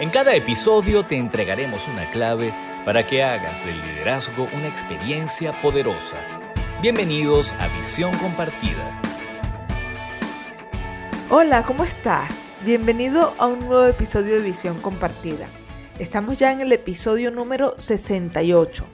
En cada episodio te entregaremos una clave para que hagas del liderazgo una experiencia poderosa. Bienvenidos a Visión Compartida. Hola, ¿cómo estás? Bienvenido a un nuevo episodio de Visión Compartida. Estamos ya en el episodio número 68.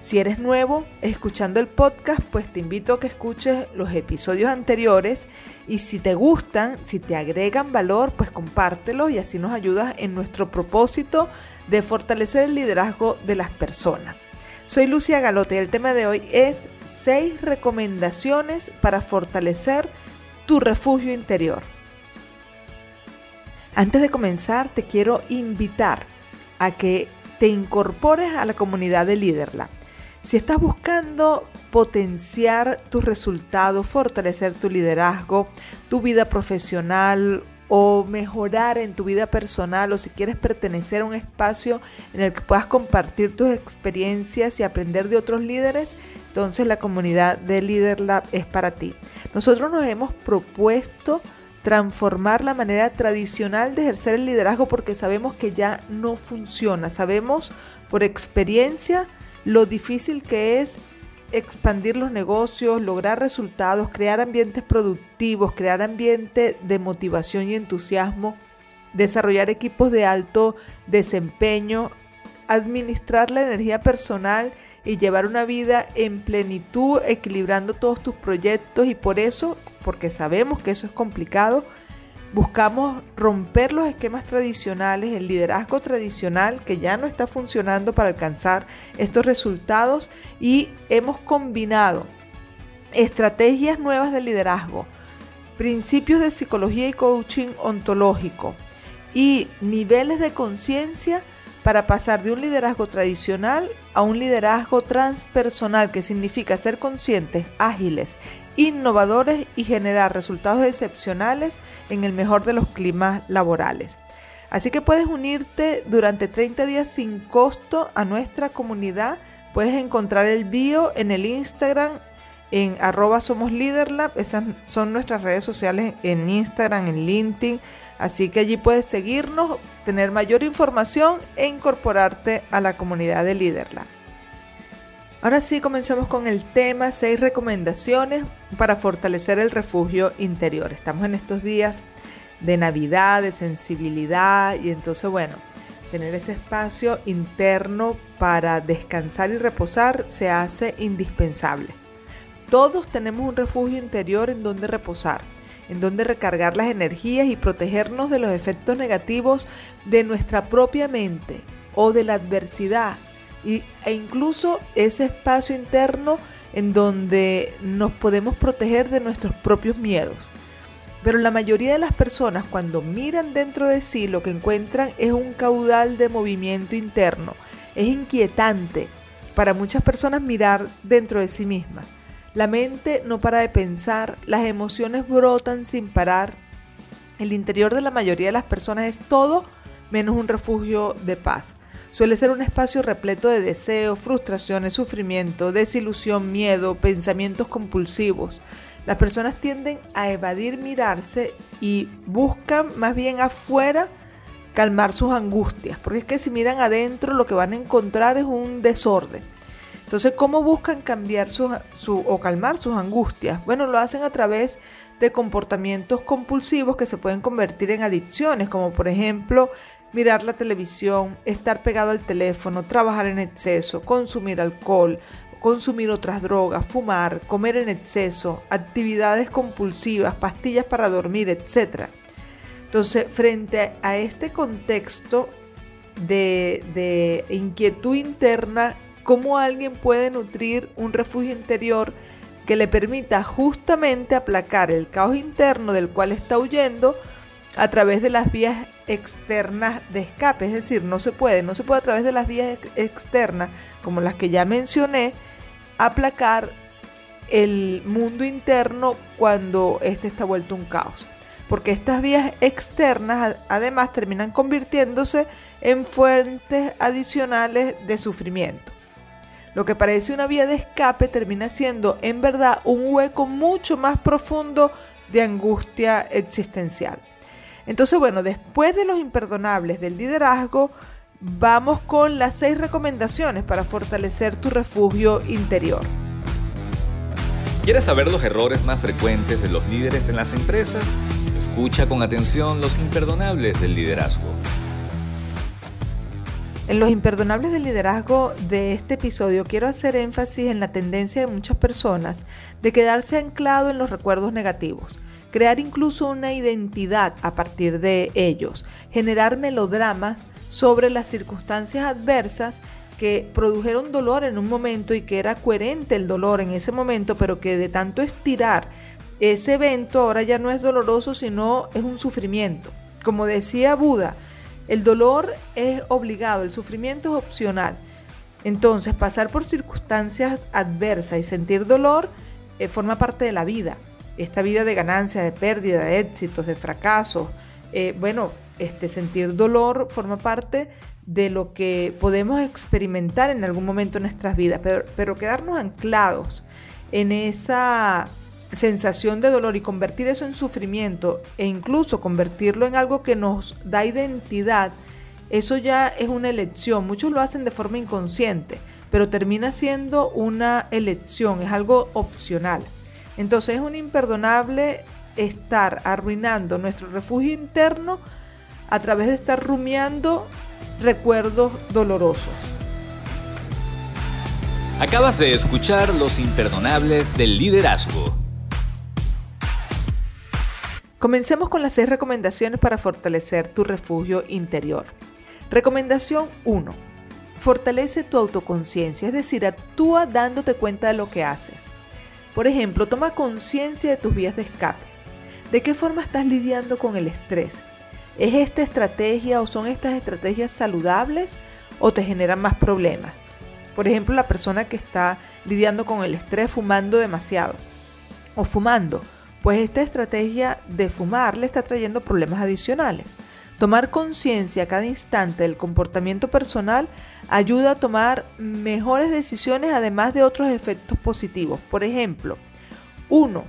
Si eres nuevo escuchando el podcast, pues te invito a que escuches los episodios anteriores y si te gustan, si te agregan valor, pues compártelos y así nos ayudas en nuestro propósito de fortalecer el liderazgo de las personas. Soy Lucia Galote y el tema de hoy es 6 recomendaciones para fortalecer tu refugio interior. Antes de comenzar, te quiero invitar a que te incorpores a la comunidad de LeaderLab. Si estás buscando potenciar tus resultados, fortalecer tu liderazgo, tu vida profesional o mejorar en tu vida personal o si quieres pertenecer a un espacio en el que puedas compartir tus experiencias y aprender de otros líderes, entonces la comunidad de LeaderLab es para ti. Nosotros nos hemos propuesto transformar la manera tradicional de ejercer el liderazgo porque sabemos que ya no funciona, sabemos por experiencia lo difícil que es expandir los negocios, lograr resultados, crear ambientes productivos, crear ambiente de motivación y entusiasmo, desarrollar equipos de alto desempeño, administrar la energía personal y llevar una vida en plenitud, equilibrando todos tus proyectos. Y por eso, porque sabemos que eso es complicado, Buscamos romper los esquemas tradicionales, el liderazgo tradicional que ya no está funcionando para alcanzar estos resultados y hemos combinado estrategias nuevas de liderazgo, principios de psicología y coaching ontológico y niveles de conciencia para pasar de un liderazgo tradicional a un liderazgo transpersonal que significa ser conscientes, ágiles innovadores y generar resultados excepcionales en el mejor de los climas laborales. Así que puedes unirte durante 30 días sin costo a nuestra comunidad. Puedes encontrar el bio en el Instagram en arroba somos Esas son nuestras redes sociales en Instagram, en LinkedIn. Así que allí puedes seguirnos, tener mayor información e incorporarte a la comunidad de Leaderlab. Ahora sí, comenzamos con el tema, seis recomendaciones para fortalecer el refugio interior. Estamos en estos días de Navidad, de sensibilidad y entonces, bueno, tener ese espacio interno para descansar y reposar se hace indispensable. Todos tenemos un refugio interior en donde reposar, en donde recargar las energías y protegernos de los efectos negativos de nuestra propia mente o de la adversidad e incluso ese espacio interno en donde nos podemos proteger de nuestros propios miedos. Pero la mayoría de las personas cuando miran dentro de sí lo que encuentran es un caudal de movimiento interno. Es inquietante para muchas personas mirar dentro de sí mismas. La mente no para de pensar, las emociones brotan sin parar. El interior de la mayoría de las personas es todo menos un refugio de paz. Suele ser un espacio repleto de deseos, frustraciones, sufrimiento, desilusión, miedo, pensamientos compulsivos. Las personas tienden a evadir mirarse y buscan más bien afuera calmar sus angustias, porque es que si miran adentro lo que van a encontrar es un desorden. Entonces, ¿cómo buscan cambiar su, o calmar sus angustias? Bueno, lo hacen a través de comportamientos compulsivos que se pueden convertir en adicciones, como por ejemplo mirar la televisión, estar pegado al teléfono, trabajar en exceso, consumir alcohol, consumir otras drogas, fumar, comer en exceso, actividades compulsivas, pastillas para dormir, etc. Entonces, frente a este contexto de, de inquietud interna, ¿cómo alguien puede nutrir un refugio interior que le permita justamente aplacar el caos interno del cual está huyendo a través de las vías externas de escape, es decir, no se puede, no se puede a través de las vías externas, como las que ya mencioné, aplacar el mundo interno cuando éste está vuelto un caos. Porque estas vías externas además terminan convirtiéndose en fuentes adicionales de sufrimiento. Lo que parece una vía de escape termina siendo en verdad un hueco mucho más profundo de angustia existencial. Entonces, bueno, después de los imperdonables del liderazgo, vamos con las seis recomendaciones para fortalecer tu refugio interior. ¿Quieres saber los errores más frecuentes de los líderes en las empresas? Escucha con atención los imperdonables del liderazgo. En los imperdonables del liderazgo de este episodio quiero hacer énfasis en la tendencia de muchas personas de quedarse anclado en los recuerdos negativos, crear incluso una identidad a partir de ellos, generar melodramas sobre las circunstancias adversas que produjeron dolor en un momento y que era coherente el dolor en ese momento, pero que de tanto estirar ese evento ahora ya no es doloroso, sino es un sufrimiento. Como decía Buda, el dolor es obligado, el sufrimiento es opcional. Entonces, pasar por circunstancias adversas y sentir dolor eh, forma parte de la vida. Esta vida de ganancia, de pérdida, de éxitos, de fracasos. Eh, bueno, este, sentir dolor forma parte de lo que podemos experimentar en algún momento en nuestras vidas, pero, pero quedarnos anclados en esa sensación de dolor y convertir eso en sufrimiento e incluso convertirlo en algo que nos da identidad, eso ya es una elección. Muchos lo hacen de forma inconsciente, pero termina siendo una elección, es algo opcional. Entonces es un imperdonable estar arruinando nuestro refugio interno a través de estar rumiando recuerdos dolorosos. Acabas de escuchar Los Imperdonables del Liderazgo. Comencemos con las seis recomendaciones para fortalecer tu refugio interior. Recomendación 1. Fortalece tu autoconciencia, es decir, actúa dándote cuenta de lo que haces. Por ejemplo, toma conciencia de tus vías de escape. ¿De qué forma estás lidiando con el estrés? ¿Es esta estrategia o son estas estrategias saludables o te generan más problemas? Por ejemplo, la persona que está lidiando con el estrés fumando demasiado o fumando pues esta estrategia de fumar le está trayendo problemas adicionales. Tomar conciencia a cada instante del comportamiento personal ayuda a tomar mejores decisiones además de otros efectos positivos. Por ejemplo, 1.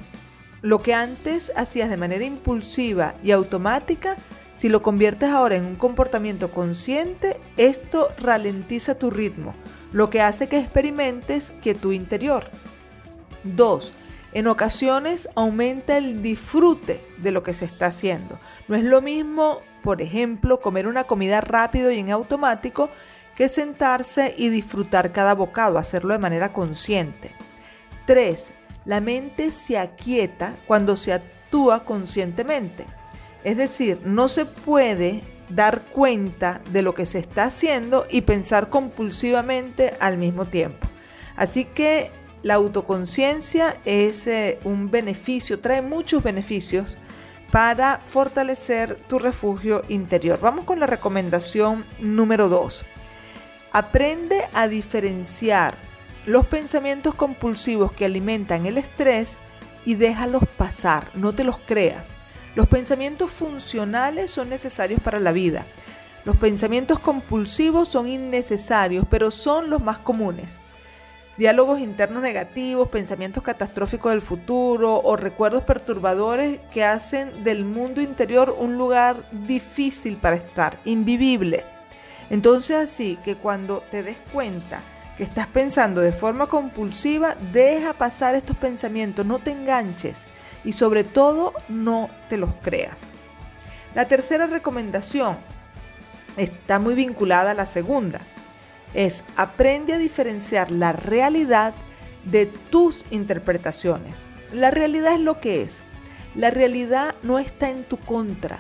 Lo que antes hacías de manera impulsiva y automática, si lo conviertes ahora en un comportamiento consciente, esto ralentiza tu ritmo, lo que hace que experimentes que tu interior. 2 en ocasiones aumenta el disfrute de lo que se está haciendo. No es lo mismo, por ejemplo, comer una comida rápido y en automático que sentarse y disfrutar cada bocado, hacerlo de manera consciente. 3. La mente se aquieta cuando se actúa conscientemente. Es decir, no se puede dar cuenta de lo que se está haciendo y pensar compulsivamente al mismo tiempo. Así que la autoconciencia es eh, un beneficio, trae muchos beneficios para fortalecer tu refugio interior. Vamos con la recomendación número 2. Aprende a diferenciar los pensamientos compulsivos que alimentan el estrés y déjalos pasar, no te los creas. Los pensamientos funcionales son necesarios para la vida. Los pensamientos compulsivos son innecesarios, pero son los más comunes diálogos internos negativos, pensamientos catastróficos del futuro o recuerdos perturbadores que hacen del mundo interior un lugar difícil para estar, invivible. Entonces así que cuando te des cuenta que estás pensando de forma compulsiva, deja pasar estos pensamientos, no te enganches y sobre todo no te los creas. La tercera recomendación está muy vinculada a la segunda es aprende a diferenciar la realidad de tus interpretaciones. La realidad es lo que es. La realidad no está en tu contra.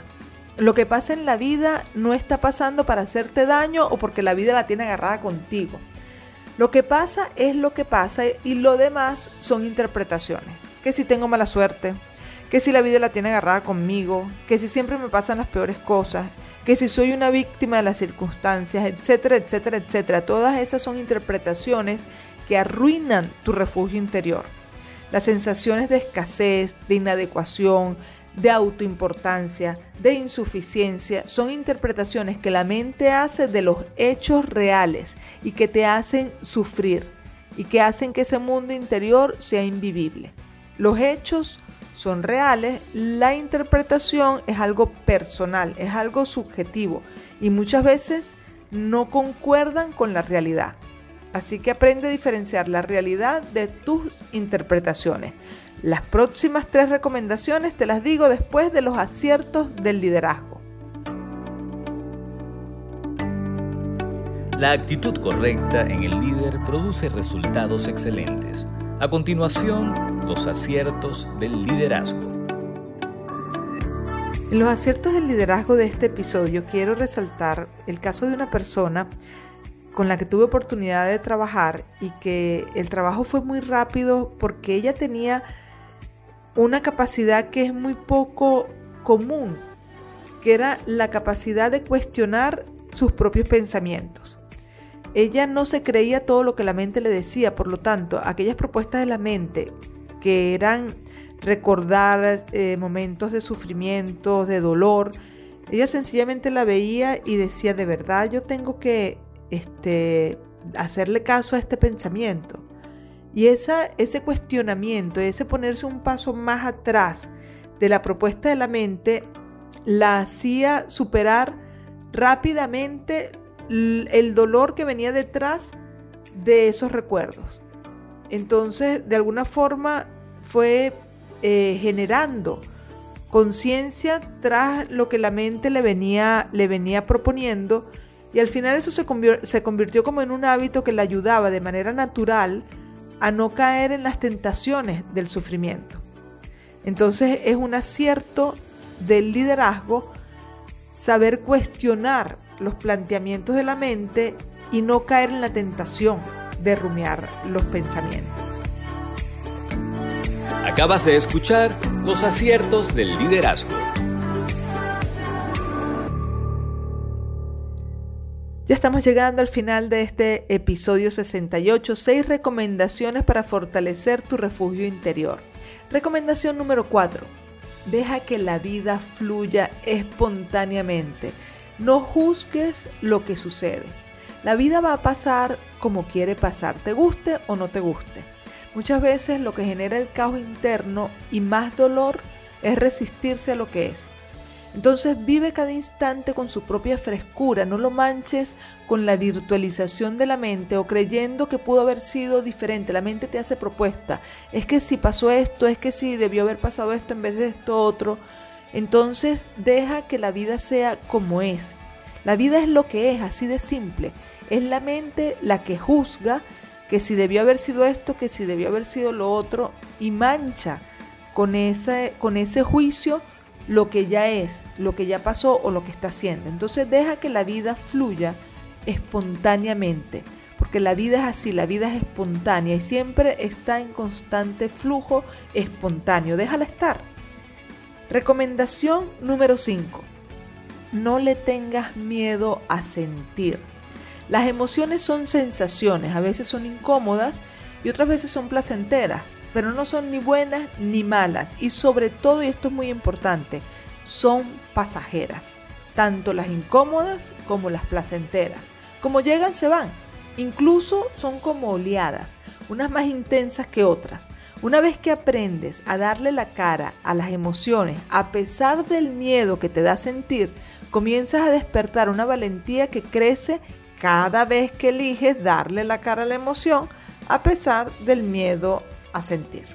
Lo que pasa en la vida no está pasando para hacerte daño o porque la vida la tiene agarrada contigo. Lo que pasa es lo que pasa y lo demás son interpretaciones. Que si tengo mala suerte, que si la vida la tiene agarrada conmigo, que si siempre me pasan las peores cosas, que si soy una víctima de las circunstancias, etcétera, etcétera, etcétera. Todas esas son interpretaciones que arruinan tu refugio interior. Las sensaciones de escasez, de inadecuación, de autoimportancia, de insuficiencia, son interpretaciones que la mente hace de los hechos reales y que te hacen sufrir y que hacen que ese mundo interior sea invivible. Los hechos son reales, la interpretación es algo personal, es algo subjetivo y muchas veces no concuerdan con la realidad. Así que aprende a diferenciar la realidad de tus interpretaciones. Las próximas tres recomendaciones te las digo después de los aciertos del liderazgo. La actitud correcta en el líder produce resultados excelentes. A continuación, los aciertos del liderazgo. En los aciertos del liderazgo de este episodio quiero resaltar el caso de una persona con la que tuve oportunidad de trabajar y que el trabajo fue muy rápido porque ella tenía una capacidad que es muy poco común, que era la capacidad de cuestionar sus propios pensamientos. Ella no se creía todo lo que la mente le decía, por lo tanto, aquellas propuestas de la mente que eran recordar eh, momentos de sufrimiento, de dolor, ella sencillamente la veía y decía, de verdad yo tengo que este, hacerle caso a este pensamiento. Y esa, ese cuestionamiento, ese ponerse un paso más atrás de la propuesta de la mente, la hacía superar rápidamente el dolor que venía detrás de esos recuerdos. Entonces, de alguna forma, fue eh, generando conciencia tras lo que la mente le venía, le venía proponiendo y al final eso se, se convirtió como en un hábito que le ayudaba de manera natural a no caer en las tentaciones del sufrimiento. Entonces es un acierto del liderazgo saber cuestionar los planteamientos de la mente y no caer en la tentación de rumiar los pensamientos. Acabas de escuchar los aciertos del liderazgo. Ya estamos llegando al final de este episodio 68, seis recomendaciones para fortalecer tu refugio interior. Recomendación número 4. Deja que la vida fluya espontáneamente. No juzgues lo que sucede. La vida va a pasar como quiere pasar, te guste o no te guste. Muchas veces lo que genera el caos interno y más dolor es resistirse a lo que es. Entonces vive cada instante con su propia frescura, no lo manches con la virtualización de la mente o creyendo que pudo haber sido diferente. La mente te hace propuesta. Es que si pasó esto, es que si debió haber pasado esto en vez de esto otro. Entonces deja que la vida sea como es. La vida es lo que es, así de simple. Es la mente la que juzga que si debió haber sido esto, que si debió haber sido lo otro, y mancha con ese, con ese juicio lo que ya es, lo que ya pasó o lo que está haciendo. Entonces deja que la vida fluya espontáneamente, porque la vida es así, la vida es espontánea y siempre está en constante flujo espontáneo. Déjala estar. Recomendación número 5. No le tengas miedo a sentir. Las emociones son sensaciones, a veces son incómodas y otras veces son placenteras, pero no son ni buenas ni malas y sobre todo, y esto es muy importante, son pasajeras, tanto las incómodas como las placenteras. Como llegan, se van. Incluso son como oleadas, unas más intensas que otras. Una vez que aprendes a darle la cara a las emociones, a pesar del miedo que te da sentir, comienzas a despertar una valentía que crece cada vez que eliges darle la cara a la emoción a pesar del miedo a sentir.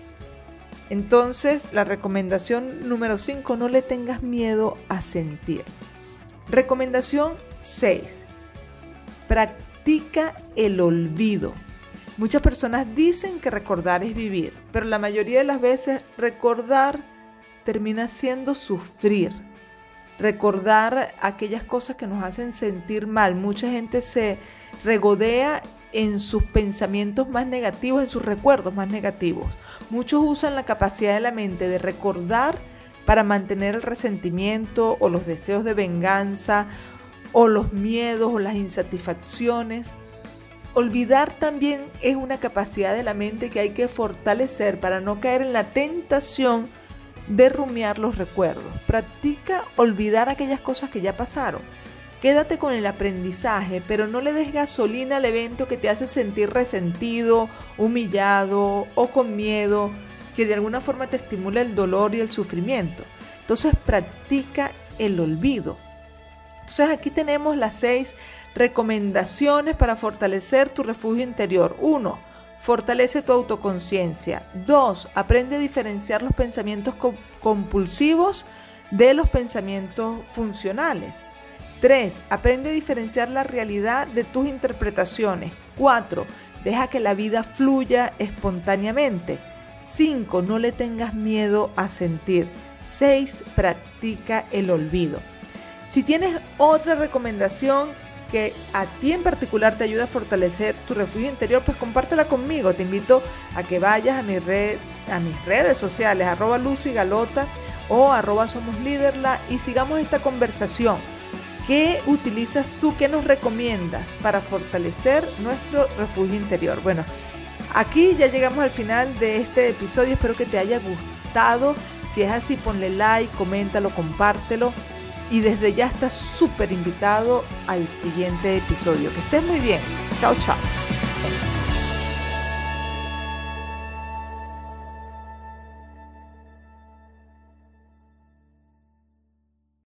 Entonces, la recomendación número 5, no le tengas miedo a sentir. Recomendación 6, practica el olvido. Muchas personas dicen que recordar es vivir, pero la mayoría de las veces recordar termina siendo sufrir recordar aquellas cosas que nos hacen sentir mal. Mucha gente se regodea en sus pensamientos más negativos, en sus recuerdos más negativos. Muchos usan la capacidad de la mente de recordar para mantener el resentimiento o los deseos de venganza o los miedos o las insatisfacciones. Olvidar también es una capacidad de la mente que hay que fortalecer para no caer en la tentación de rumiar los recuerdos. Practica olvidar aquellas cosas que ya pasaron. Quédate con el aprendizaje, pero no le des gasolina al evento que te hace sentir resentido, humillado o con miedo. que de alguna forma te estimula el dolor y el sufrimiento. Entonces practica el olvido. Entonces aquí tenemos las seis recomendaciones para fortalecer tu refugio interior. 1. Fortalece tu autoconciencia. 2. Aprende a diferenciar los pensamientos compulsivos de los pensamientos funcionales. 3. Aprende a diferenciar la realidad de tus interpretaciones. 4. Deja que la vida fluya espontáneamente. 5. No le tengas miedo a sentir. 6. Practica el olvido. Si tienes otra recomendación que a ti en particular te ayuda a fortalecer tu refugio interior, pues compártela conmigo. Te invito a que vayas a, mis redes sociales, arroba Lucy Galota o arroba Somos Líderla y sigamos esta conversación. ¿Qué utilizas tú? ¿Qué nos recomiendas para fortalecer nuestro refugio interior? Bueno, aquí ya llegamos al final de este episodio. Espero que te haya gustado. Si es así, ponle like, coméntalo, compártelo. Y desde ya estás súper invitado al siguiente episodio. Que estés muy bien. Chao, chao.